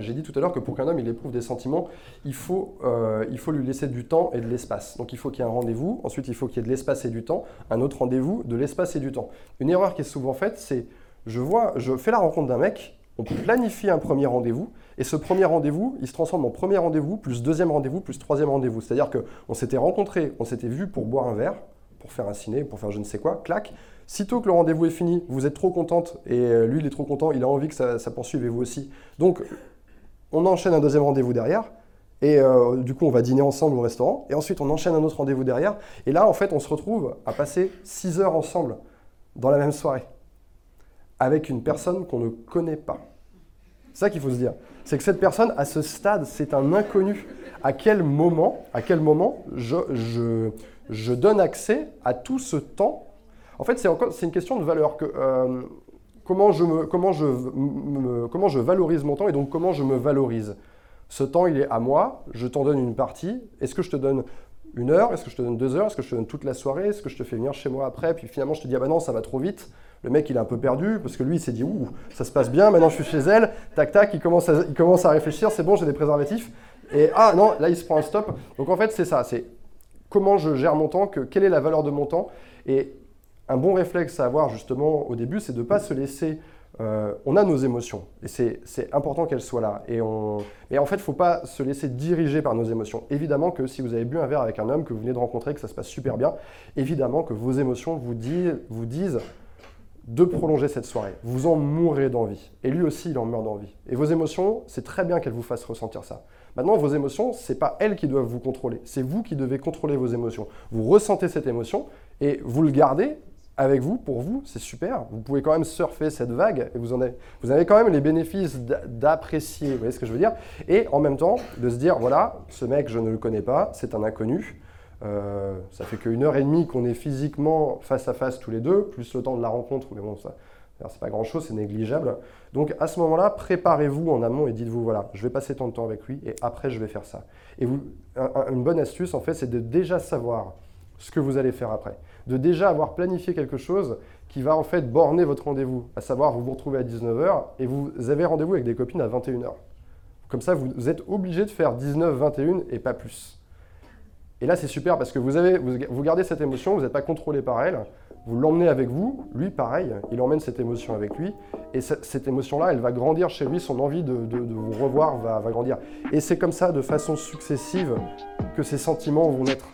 J'ai dit tout à l'heure que pour qu'un homme il éprouve des sentiments, il faut, euh, il faut lui laisser du temps et de l'espace. Donc il faut qu'il y ait un rendez-vous, ensuite il faut qu'il y ait de l'espace et du temps, un autre rendez-vous, de l'espace et du temps. Une erreur qui est souvent faite, c'est je vois, je fais la rencontre d'un mec, on planifie un premier rendez-vous, et ce premier rendez-vous, il se transforme en premier rendez-vous, plus deuxième rendez-vous, plus troisième rendez-vous. C'est-à-dire qu'on s'était rencontrés, on s'était vu pour boire un verre, pour faire un ciné, pour faire je ne sais quoi, clac. Sitôt que le rendez-vous est fini, vous êtes trop contente, et euh, lui il est trop content, il a envie que ça, ça poursuive et vous aussi. Donc on enchaîne un deuxième rendez-vous derrière. Et euh, du coup, on va dîner ensemble au restaurant. Et ensuite, on enchaîne un autre rendez-vous derrière. Et là, en fait, on se retrouve à passer 6 heures ensemble dans la même soirée. Avec une personne qu'on ne connaît pas. C'est ça qu'il faut se dire. C'est que cette personne, à ce stade, c'est un inconnu. À quel moment, à quel moment je, donne accès à tout ce temps? En fait, c'est une question de valeur. Que, euh, comment je, valorise mon temps et donc comment je me valorise. Ce temps, il est à moi, je t'en donne une partie. Est-ce que je te donne une heure? Est-ce que je te donne deux heures? Est-ce que je te donne toute la soirée? Est-ce que je te fais venir chez moi après? Puis finalement, je te dis, ah bah non, ça va trop vite. Le mec, il est un peu perdu parce que lui, il s'est dit, ouh, ça se passe bien, maintenant je suis chez elle. Tac, tac, il commence à, il commence à réfléchir, c'est bon, j'ai des préservatifs. Et ah non, là, il se prend un stop. Donc en fait, c'est ça, c'est comment je gère mon temps, que, quelle est la valeur de mon temps. Et un bon réflexe à avoir justement au début, c'est de ne pas se laisser... Euh, on a nos émotions et c'est important qu'elles soient là. Et on, mais en fait, il ne faut pas se laisser diriger par nos émotions. Évidemment que si vous avez bu un verre avec un homme que vous venez de rencontrer, que ça se passe super bien, évidemment que vos émotions vous, vous disent de prolonger cette soirée. Vous en mourrez d'envie. Et lui aussi, il en meurt d'envie. Et vos émotions, c'est très bien qu'elles vous fassent ressentir ça. Maintenant, vos émotions, ce n'est pas elles qui doivent vous contrôler. C'est vous qui devez contrôler vos émotions. Vous ressentez cette émotion et vous le gardez avec vous, pour vous, c'est super. Vous pouvez quand même surfer cette vague et vous, avez, vous avez quand même les bénéfices d'apprécier, vous voyez ce que je veux dire? Et en même temps, de se dire, voilà, ce mec, je ne le connais pas, c'est un inconnu. Euh, ça fait qu'une heure et demie qu'on est physiquement face à face tous les deux, plus le temps de la rencontre, mais bon, ça, c'est pas grand chose, c'est négligeable. Donc à ce moment-là, préparez-vous en amont et dites-vous voilà, je vais passer tant de temps avec lui et après je vais faire ça. Et une bonne astuce en fait, c'est de déjà savoir ce que vous allez faire après. De déjà avoir planifié quelque chose qui va en fait borner votre rendez-vous. À savoir, vous vous retrouvez à 19h et vous avez rendez-vous avec des copines à 21h. Comme ça, vous êtes obligé de faire 19, 21 et pas plus. Et là, c'est super parce que vous, avez, vous, gardez cette émotion, vous n'êtes pas contrôlé par elle, vous l'emmenez avec vous, lui pareil, il emmène cette émotion avec lui, et cette, émotion-là, elle va grandir chez lui, son envie de, vous revoir va, va grandir. Et c'est comme ça, de façon successive, que ces sentiments vont naître.